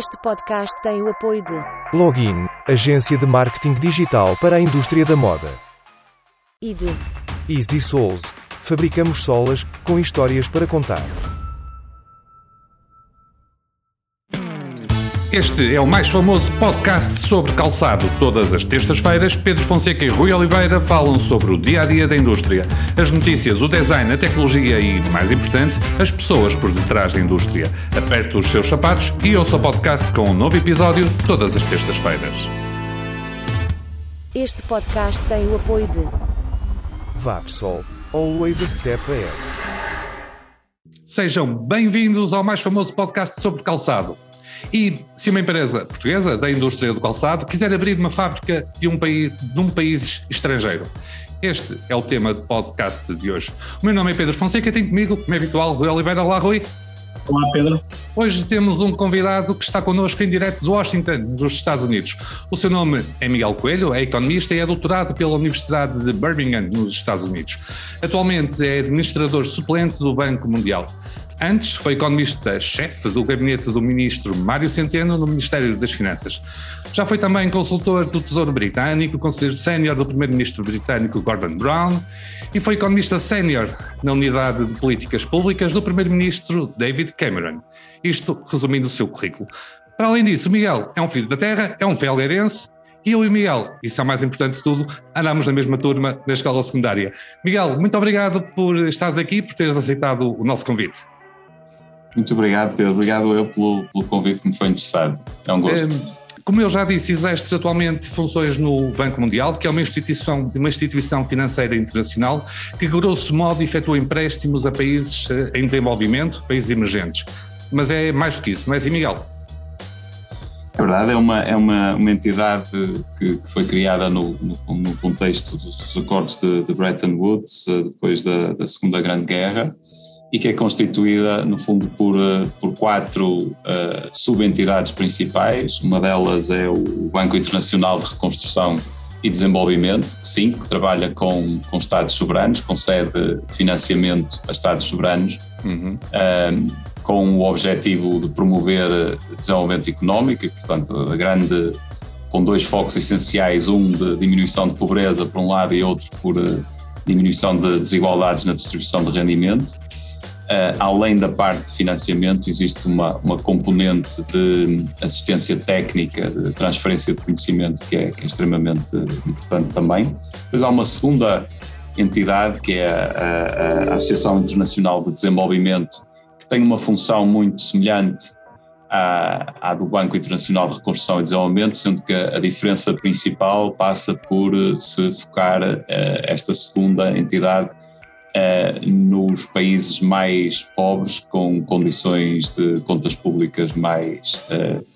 Este podcast tem o apoio de Login, agência de marketing digital para a indústria da moda. e de Easy Souls, fabricamos solas com histórias para contar. Este é o mais famoso podcast sobre calçado. Todas as terças-feiras, Pedro Fonseca e Rui Oliveira falam sobre o dia a dia da indústria, as notícias, o design, a tecnologia e, mais importante, as pessoas por detrás da indústria. Aperte os seus sapatos e ouça o podcast com um novo episódio todas as terças-feiras. Este podcast tem o apoio de Vapsol, always a step ahead. Sejam bem-vindos ao mais famoso podcast sobre calçado. E se uma empresa portuguesa da indústria do calçado quiser abrir uma fábrica de um país, de um país estrangeiro, este é o tema do podcast de hoje. O meu nome é Pedro Fonseca e tenho comigo, como é habitual, Rui Oliveira. Olá, Rui. Olá, Pedro. Hoje temos um convidado que está connosco em direto de Washington, nos Estados Unidos. O seu nome é Miguel Coelho, é economista e é doutorado pela Universidade de Birmingham, nos Estados Unidos. Atualmente é administrador suplente do Banco Mundial. Antes foi economista-chefe do gabinete do ministro Mário Centeno no Ministério das Finanças. Já foi também consultor do Tesouro Britânico, conselheiro sénior do primeiro-ministro britânico Gordon Brown e foi economista sénior na Unidade de Políticas Públicas do primeiro-ministro David Cameron. Isto resumindo o seu currículo. Para além disso, o Miguel é um filho da terra, é um felgueirense e eu e Miguel, isso é o mais importante de tudo, andamos na mesma turma da escola secundária. Miguel, muito obrigado por estares aqui, por teres aceitado o nosso convite. Muito obrigado, Pedro. Obrigado eu pelo, pelo convite que me foi interessado. É um gosto. Um, como eu já disse, exerces atualmente funções no Banco Mundial, que é uma instituição, uma instituição financeira internacional que, grosso modo, efetua empréstimos a países em desenvolvimento, países emergentes. Mas é mais do que isso, não é assim, Miguel? É verdade, é uma, é uma, uma entidade que, que foi criada no, no, no, contexto dos acordos de, de Bretton Woods, depois da, da Segunda Grande Guerra, e que é constituída, no fundo, por, por quatro uh, subentidades principais. Uma delas é o Banco Internacional de Reconstrução e Desenvolvimento, que sim, que trabalha com, com Estados soberanos, concede financiamento a Estados soberanos, uhum. uh, com o objetivo de promover desenvolvimento económico e, portanto, a grande, com dois focos essenciais, um de diminuição de pobreza por um lado e outro por diminuição de desigualdades na distribuição de rendimento. Uh, além da parte de financiamento, existe uma, uma componente de assistência técnica, de transferência de conhecimento, que é, que é extremamente importante também. Depois há uma segunda entidade, que é a, a, Associação Internacional de Desenvolvimento, que tem uma função muito semelhante à, à do Banco Internacional de Reconstrução e Desenvolvimento, sendo que a, diferença principal passa por se focar uh, esta segunda entidade Uh, nos países mais pobres, com condições de contas públicas mais, uh,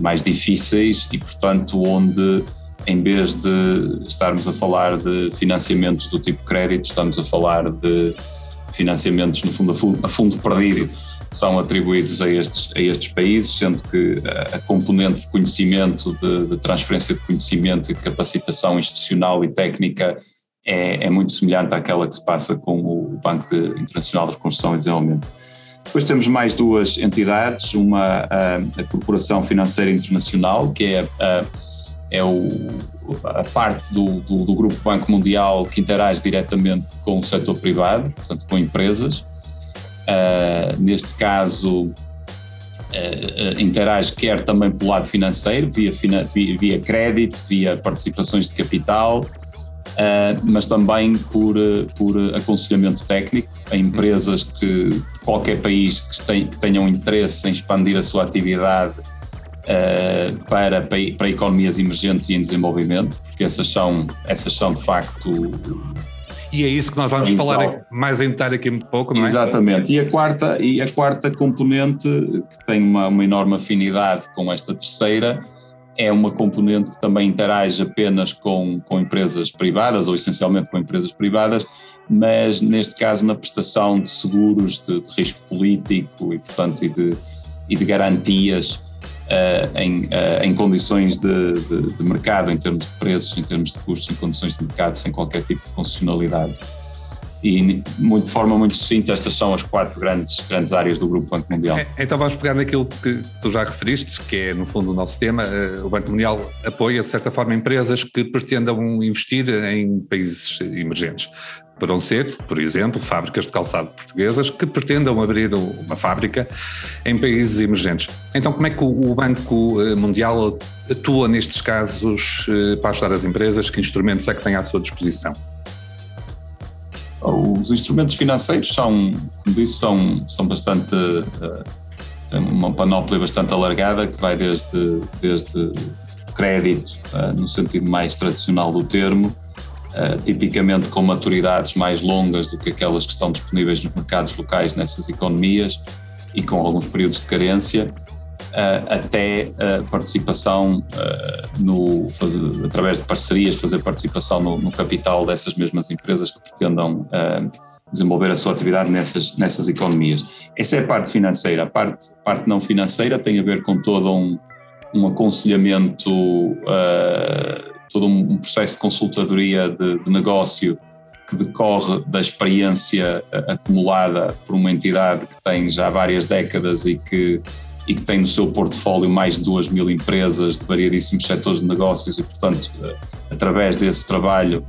mais difíceis e, portanto, onde, em vez de estarmos a falar de financiamentos do tipo crédito, estamos a falar de financiamentos, no fundo, a fundo, a fundo perdido, são atribuídos a estes, a estes países, sendo que a componente de conhecimento, de, de transferência de conhecimento e de capacitação institucional e técnica é, é, muito semelhante àquela que se passa com o Banco de Internacional de Reconstrução e Desenvolvimento. Depois temos mais duas entidades, uma a, a Corporação Financeira Internacional, que é, a, é o, a parte do, do, do, Grupo Banco Mundial que interage diretamente com o setor privado, portanto com empresas. Uh, neste caso, uh, interage quer também pelo lado financeiro, via, via, via crédito, via participações de capital, Uh, mas também por, por aconselhamento técnico a empresas que, de qualquer país que, tem, que tenham interesse em expandir a sua atividade uh, para, para economias emergentes e em desenvolvimento, porque essas são, essas são de facto. E é isso que nós vamos falar mais em detalhe aqui um pouco, não é? Exatamente. E a quarta, e a quarta componente, que tem uma, uma enorme afinidade com esta terceira, é uma componente que também interage apenas com, com empresas privadas, ou essencialmente com empresas privadas, mas neste caso na prestação de seguros de, de risco político e, portanto, e de, e de garantias uh, em, uh, em condições de, de, de, mercado, em termos de preços, em termos de custos, em condições de mercado, sem qualquer tipo de concessionalidade. E muito, de forma muito sucinta, estas são as quatro grandes, grandes áreas do Grupo Banco Mundial. É, então vamos pegar naquilo que tu já referiste, que é no fundo o nosso tema. Eh, o Banco Mundial apoia, de certa forma, empresas que pretendam investir em países emergentes. Poderão ser, por exemplo, fábricas de calçado portuguesas que pretendam abrir uma fábrica em países emergentes. Então, como é que o Banco eh, Mundial atua nestes casos eh, para ajudar as empresas? Que instrumentos é que tem à sua disposição? Os instrumentos financeiros são, como disse, são, são bastante. Uh, uma panóplia bastante alargada que vai desde, desde crédito, uh, no sentido mais tradicional do termo, uh, tipicamente com maturidades mais longas do que aquelas que estão disponíveis nos mercados locais nessas economias e com alguns períodos de carência, até a participação no, fazer, através de parcerias, fazer participação no, no, capital dessas mesmas empresas que pretendam desenvolver a sua atividade nessas, nessas economias. Essa é a parte financeira. A parte, parte não financeira tem a ver com todo um, um aconselhamento, uh, todo um processo de consultadoria de, de negócio que decorre da experiência acumulada por uma entidade que tem já várias décadas e que e que tem no seu portfólio mais de 2 mil empresas de variadíssimos setores de negócios e, portanto, eh, através desse trabalho,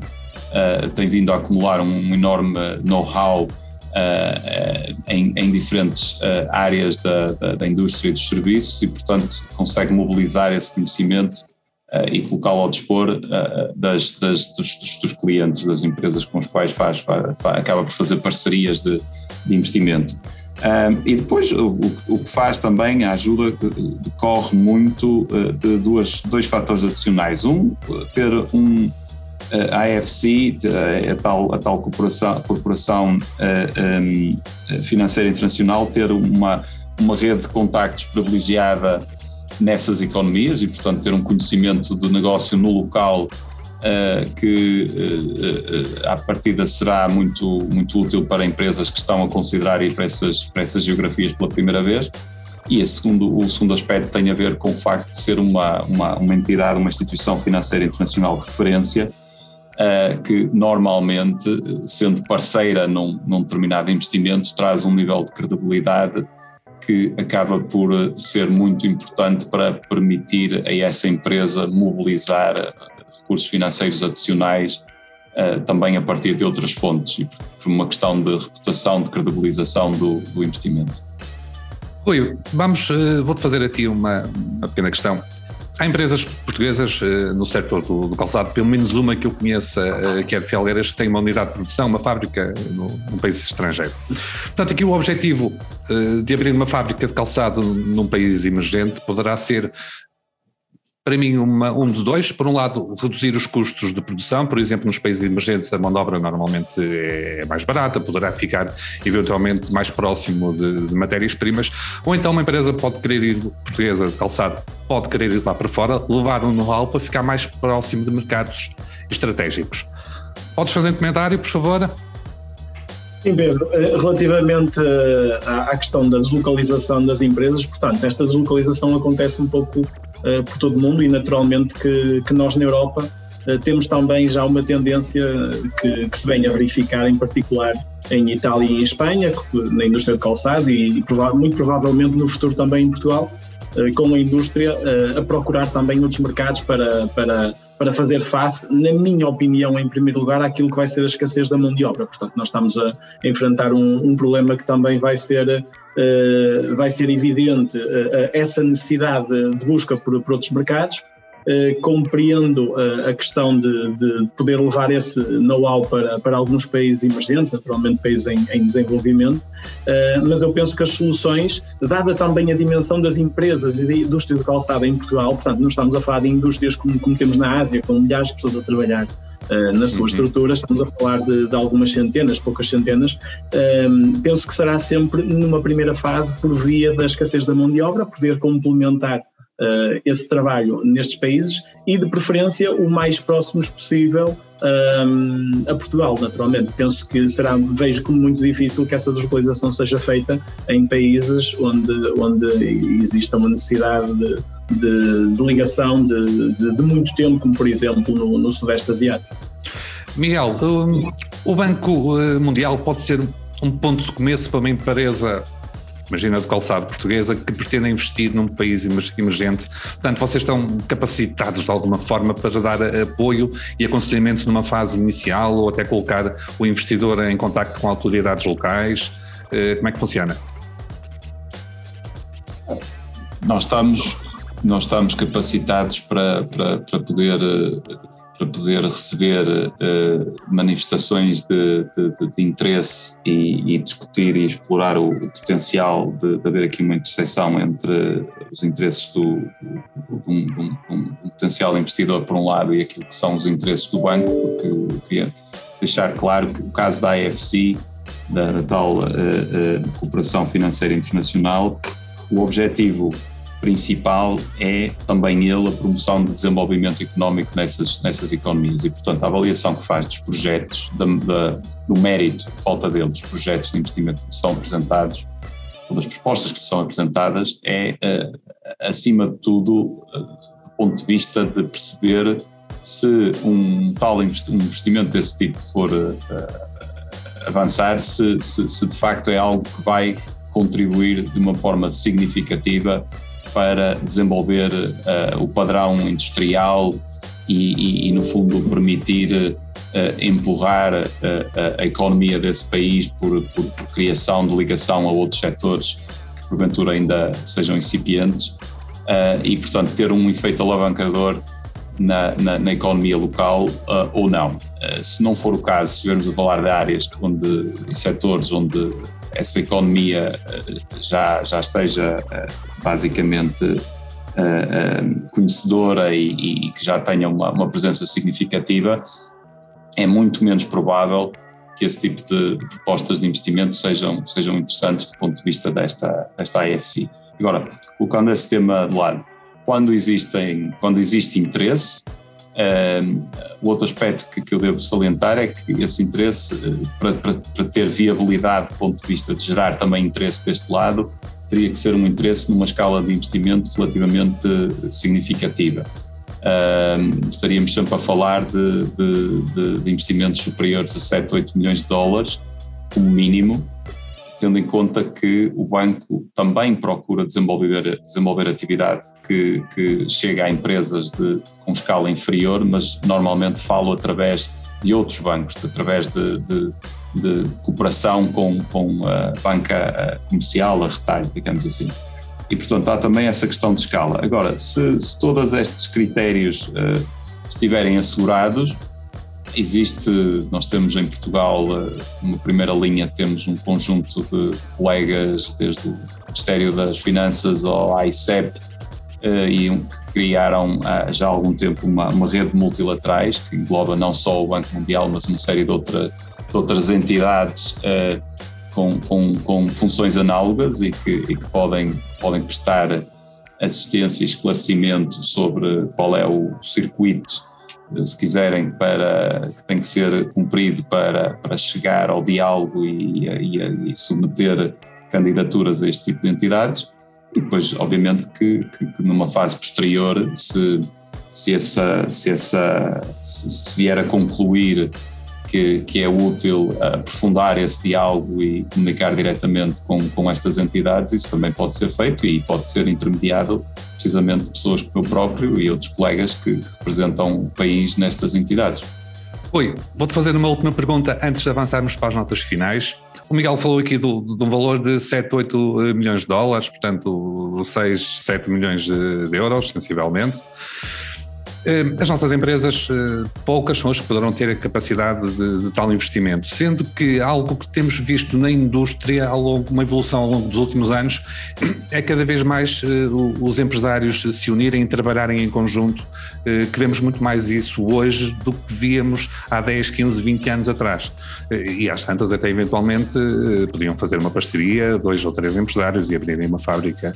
uh, tem vindo a acumular um, enorme know-how uh, em, diferentes áreas da, da, indústria e dos serviços e, portanto, consegue mobilizar esse conhecimento e colocá-lo ao dispor das, das, dos, dos, dos, clientes, das empresas com as quais faz, faz, faz, acaba por fazer parcerias de, de investimento. Um, e depois o, o, que faz também, a ajuda decorre muito uh, de duas, dois fatores adicionais. Um, ter um uh, AFC, a, tal, a tal corporação, corporação um, financeira internacional, ter uma, uma rede de contactos privilegiada nessas economias e, portanto, ter um conhecimento do negócio no local uh, que uh, à partida será muito, muito útil para empresas que estão a considerar ir para essas, para essas geografias pela primeira vez. E segundo, o segundo aspecto tem a ver com o facto de ser uma, uma, uma entidade, uma instituição financeira internacional de referência, uh, que normalmente, sendo parceira num, num determinado investimento, traz um nível de credibilidade que acaba por ser muito importante para permitir a essa empresa mobilizar recursos financeiros adicionais uh, também a partir de outras fontes e por, por, uma questão de reputação, de credibilização do, do investimento. Rui, vamos, uh, vou-te fazer aqui uma, uma, pequena questão. Há empresas portuguesas uh, no setor do, do, calçado, pelo menos uma que eu conheça, que é de Felgueiras, que tem uma unidade de produção, uma fábrica no, num país estrangeiro. Portanto, aqui o objetivo de abrir uma fábrica de calçado num país emergente poderá ser para mim, uma, um de dois. Por um lado, reduzir os custos de produção, por exemplo, nos países emergentes a mão de obra normalmente é mais barata, poderá ficar eventualmente mais próximo de, de matérias-primas, ou então uma empresa pode querer ir, portuguesa de calçado, pode querer ir lá para fora, levar um know-how para ficar mais próximo de mercados estratégicos. Podes fazer um comentário, por favor? Sim, Pedro. Eh, relativamente eh, à questão da deslocalização das empresas, portanto, esta deslocalização acontece um pouco uh, por todo o mundo e naturalmente que, que nós na Europa uh, temos também já uma tendência que, que, se vem a verificar, em particular em Itália e em Espanha, na indústria de calçado e, muito provavelmente no futuro também em Portugal, uh, com a indústria a procurar também outros mercados para, para para fazer face, na minha opinião, em primeiro lugar, àquilo que vai ser a escassez da mão de obra. Portanto, nós estamos a enfrentar um, um problema que também vai ser, vai ser evidente, uh, essa necessidade de busca por, por outros mercados, eh, compreendo eh, a questão de, de, poder levar esse know-how para, para alguns países emergentes, naturalmente países em, em desenvolvimento, eh, mas eu penso que as soluções, dada também a dimensão das empresas e da indústria de calçada em Portugal, portanto, não estamos a falar de indústrias como, como temos na Ásia, com milhares de pessoas a trabalhar Uh, nas suas uhum. estruturas, estamos a falar de, de, algumas centenas, poucas centenas. Uh, penso que será sempre, numa primeira fase, por via da escassez da mão de obra, poder complementar uh, esse trabalho nestes países e, de preferência, o mais próximos possível um, a Portugal, naturalmente. Penso que será, vejo como muito difícil que essa deslocalização seja feita em países onde, onde exista uma necessidade de, de, de ligação de, de, de, muito tempo, como por exemplo no, no Sudeste Asiático. Miguel, um, o Banco uh, Mundial pode ser um ponto de começo para uma empresa imagina do calçado portuguesa, que pretende investir num país emergente. Portanto, vocês estão capacitados de alguma forma para dar apoio e aconselhamento numa fase inicial ou até colocar o investidor em contato com autoridades locais? Eh, como é que funciona? Nós estamos, nós estamos capacitados para, para, para poder eh, para poder receber uh, manifestações de, de, de interesse e, e, discutir e explorar o, o potencial de, de, haver aqui uma interseção entre os interesses do, do, um, um, um, potencial investidor por um lado e aquilo que são os interesses do banco, porque eu queria deixar claro que o caso da AFC, da, da tal uh, uh, Cooperação Financeira Internacional, o objetivo principal é também ele a promoção de desenvolvimento económico nessas, nessas economias. E, portanto, a avaliação que faz dos projetos, da, da, do mérito, falta dele, dos projetos de investimento que são apresentados, ou das propostas que são apresentadas, é, uh, acima de tudo, uh, do ponto de vista de perceber se um tal investimento desse tipo for uh, avançar, se, se, se de facto é algo que vai contribuir de uma forma significativa para desenvolver uh, o padrão industrial e, e, e no fundo, permitir uh, empurrar uh, a economia desse país por, por, por, criação de ligação a outros setores que porventura ainda sejam incipientes e, portanto, ter um efeito alavancador na, na, na economia local ou não. se não for o caso, se estivermos a falar de áreas onde, e setores onde essa economia eh, já, já esteja eh, basicamente eh, conhecedora e, e, que já tenha uma, uma, presença significativa, é muito menos provável que esse tipo de, propostas de investimento sejam, sejam interessantes do ponto de vista desta, desta AFC. Agora, colocando esse tema de lado, quando, existem, quando existe interesse, o outro aspecto que, que, eu devo salientar é que esse interesse, uh, para, para, para, ter viabilidade do ponto de vista de gerar também interesse deste lado, teria que ser um interesse numa escala de investimento relativamente significativa. Uh, estaríamos sempre a falar de, de, de, de investimentos superiores a 7, 8 milhões de dólares, como mínimo, tendo em conta que o banco também procura desenvolver, desenvolver atividade que, que chega a empresas de, com escala inferior, mas normalmente falo através de outros bancos, através de, de, de cooperação com, com a banca comercial, a retalho, digamos assim. E, portanto, há também essa questão de escala. Agora, se, se todos estes critérios uh, estiverem assegurados, Existe, nós temos em Portugal, uma primeira linha, temos um conjunto de colegas, desde o Ministério das Finanças ao ICEP, eh, e que criaram há já há algum tempo uma, uma rede multilaterais que engloba não só o Banco Mundial, mas uma série de, outra, de outras entidades uh, com, com, com, funções análogas e que, e que podem, podem prestar assistência e esclarecimento sobre qual é o circuito se quiserem, para, que tem que ser cumprido para, para chegar ao diálogo e, e, e submeter candidaturas a este tipo de entidades. E depois, obviamente, que, que, que numa fase posterior, se, se, essa, se, essa, se, se vier a concluir que, que, é útil aprofundar esse diálogo e comunicar diretamente com, com estas entidades, isso também pode ser feito e pode ser intermediado precisamente pessoas como eu próprio e outros colegas que representam o país nestas entidades. Oi, vou-te fazer uma última pergunta antes de avançarmos para as notas finais. O Miguel falou aqui do, de um valor de 7, 8 milhões de dólares, portanto 6, 7 milhões de, de euros, sensivelmente. Eh, as nossas empresas, eh, poucas são as que poderão ter a capacidade de, de, tal investimento, sendo que algo que temos visto na indústria ao longo, uma evolução ao longo dos últimos anos, é cada vez mais eh, os empresários se unirem e trabalharem em conjunto, que vemos muito mais isso hoje do que víamos há 10, 15, 20 anos atrás. E às tantas até eventualmente podiam fazer uma parceria, dois ou três empresários e abrirem uma fábrica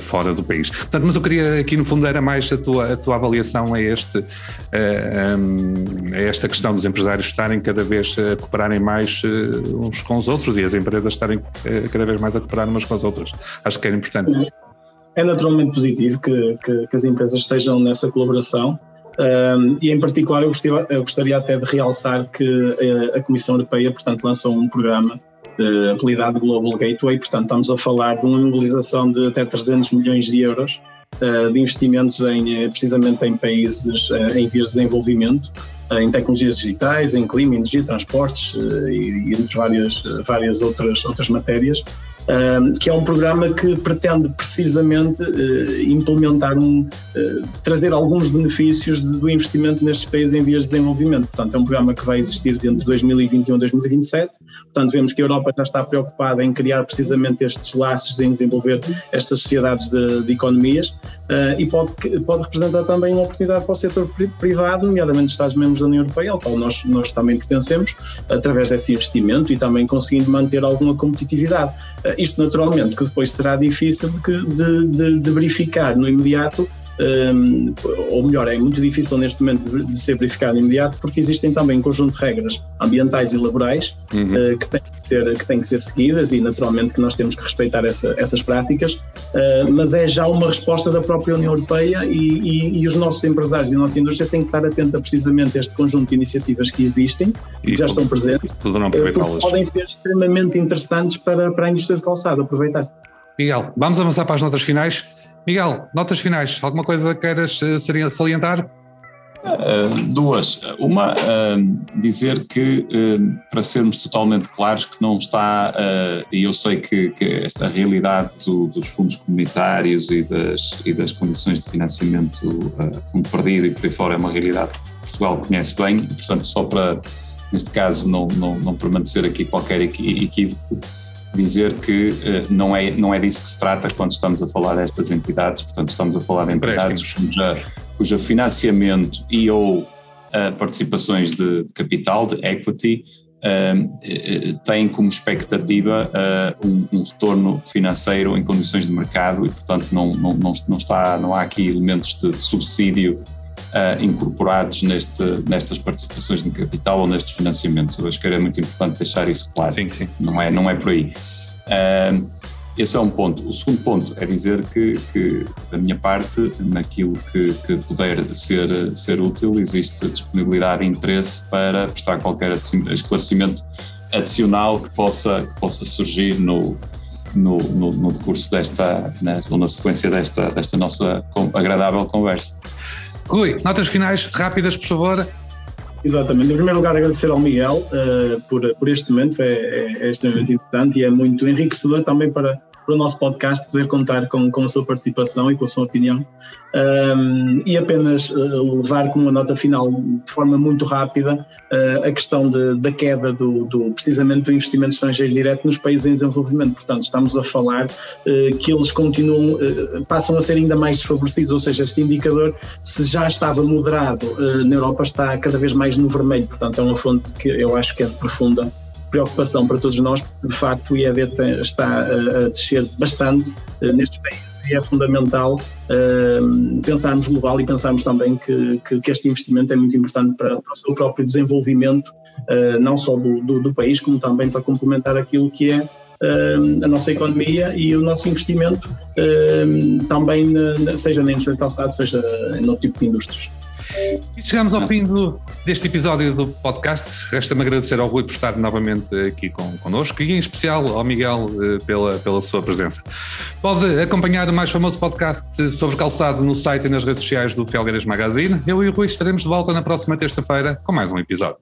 fora do país. Portanto, mas eu queria aqui no fundo era mais a tua, a tua avaliação a, este, a, esta questão dos empresários estarem cada vez a cooperarem mais eh, uns com os outros e as empresas estarem eh, cada vez mais a cooperar umas com as outras. Acho que é importante. É naturalmente positivo que, que, que as empresas estejam nessa colaboração. Um, e em particular eu gostaria, eu gostaria, até de realçar que a Comissão Europeia, portanto, lançou um programa de apelidado Global Gateway, portanto estamos a falar de uma mobilização de até 300 milhões de euros de investimentos em, precisamente em países uh, em vias de desenvolvimento, em tecnologias digitais, em clima, energia, transportes e entre várias, várias outras, outras matérias que é um programa que pretende precisamente eh, implementar um, uh, trazer alguns benefícios do investimento nestes países em vias de desenvolvimento. Portanto, é um programa que vai existir entre 2021 e 2027. Portanto, vemos que a Europa já está preocupada em criar precisamente estes laços, em desenvolver estas sociedades de, de economias uh, e pode, pode representar também uma oportunidade para o setor privado, nomeadamente os Estados-membros da União Europeia, ao qual nós, nós também pertencemos, através desse investimento e também conseguindo manter alguma competitividade isto naturalmente que depois será difícil de, de, de verificar no imediato um, ou melhor, é muito difícil neste momento de ser verificado imediato, porque existem também um conjunto de regras ambientais e laborais uhum. uh, que, têm que, ser, que têm que ser seguidas e naturalmente que nós temos que respeitar essa, essas práticas, uh, mas é já uma resposta da própria União Europeia e, e, e, os nossos empresários e a nossa indústria têm que estar atenta precisamente a este conjunto de iniciativas que existem e que já estão presentes, uh, podem ser extremamente interessantes para, para a indústria de calçado aproveitar. Miguel, vamos avançar para as notas finais. Miguel, notas finais, alguma coisa queiras uh, salientar? Uh, duas. Uma, uh, dizer que, uh, para sermos totalmente claros, que não está, e eu sei que, que esta realidade do, dos fundos comunitários e das, e das condições de financiamento fundo perdido e por aí fora é uma realidade que Portugal conhece bem, e, portanto, só para, neste caso, não, não, não permanecer aqui qualquer equívoco, dizer que uh, não, é, não é disso que se trata quando estamos a falar destas entidades, portanto estamos a falar de entidades cuja, cuja financiamento e ou uh, participações de, capital, de equity, uh, têm como expectativa um, retorno financeiro em condições de mercado e portanto não, não, não, está, não há aqui elementos de subsídio uh, incorporados neste, nestas participações de capital ou nestes financiamentos. Eu acho que era muito importante deixar isso claro. Sim, sim. Não é, não é por aí. Uh, esse é um ponto. O segundo ponto é dizer que, que da minha parte, naquilo que, que, puder ser, ser útil, existe disponibilidade e interesse para prestar qualquer esclarecimento adicional que possa, que possa surgir no, no, no, no decurso desta, ou na sequência desta, desta nossa agradável conversa. Rui, notas finais rápidas, por favor. Exatamente. Em primeiro lugar, agradecer ao Miguel uh, por, por este momento, é, é, é extremamente importante e é muito enriquecedor também para, para o nosso podcast poder contar com, com a sua participação e com a sua opinião. Um, e apenas uh, levar como uma nota final, de forma muito rápida, uh, a questão de, da queda do, do, precisamente do investimento estrangeiro direto nos países em desenvolvimento. Portanto, estamos a falar uh, que eles continuam, passam a ser ainda mais desfavorecidos, ou seja, este indicador, se já estava moderado na Europa, está cada vez mais no vermelho. Portanto, é uma fonte que eu acho que é profunda preocupação para todos nós, porque de facto o IED está a descer bastante eh, nestes países e é fundamental uh, pensarmos global e pensarmos também que, que, que, este investimento é muito importante para, para o seu próprio desenvolvimento, uh, não só do, do, do, país, como também para complementar aquilo que é a nossa economia e o nosso investimento, também, seja na indústria de calçado, seja em outro tipo de indústrias. E chegamos ao fim do, deste episódio do podcast. Resta-me agradecer ao Rui por estar novamente aqui com, connosco e, em especial, ao Miguel eh, pela, pela sua presença. Pode acompanhar o mais famoso podcast sobre calçado no site e nas redes sociais do Felgueiras Magazine. Eu e o Rui estaremos de volta na próxima terça-feira com mais um episódio.